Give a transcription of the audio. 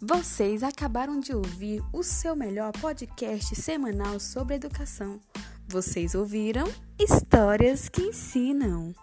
Vocês acabaram de ouvir o seu melhor podcast semanal sobre educação. Vocês ouviram Histórias que Ensinam.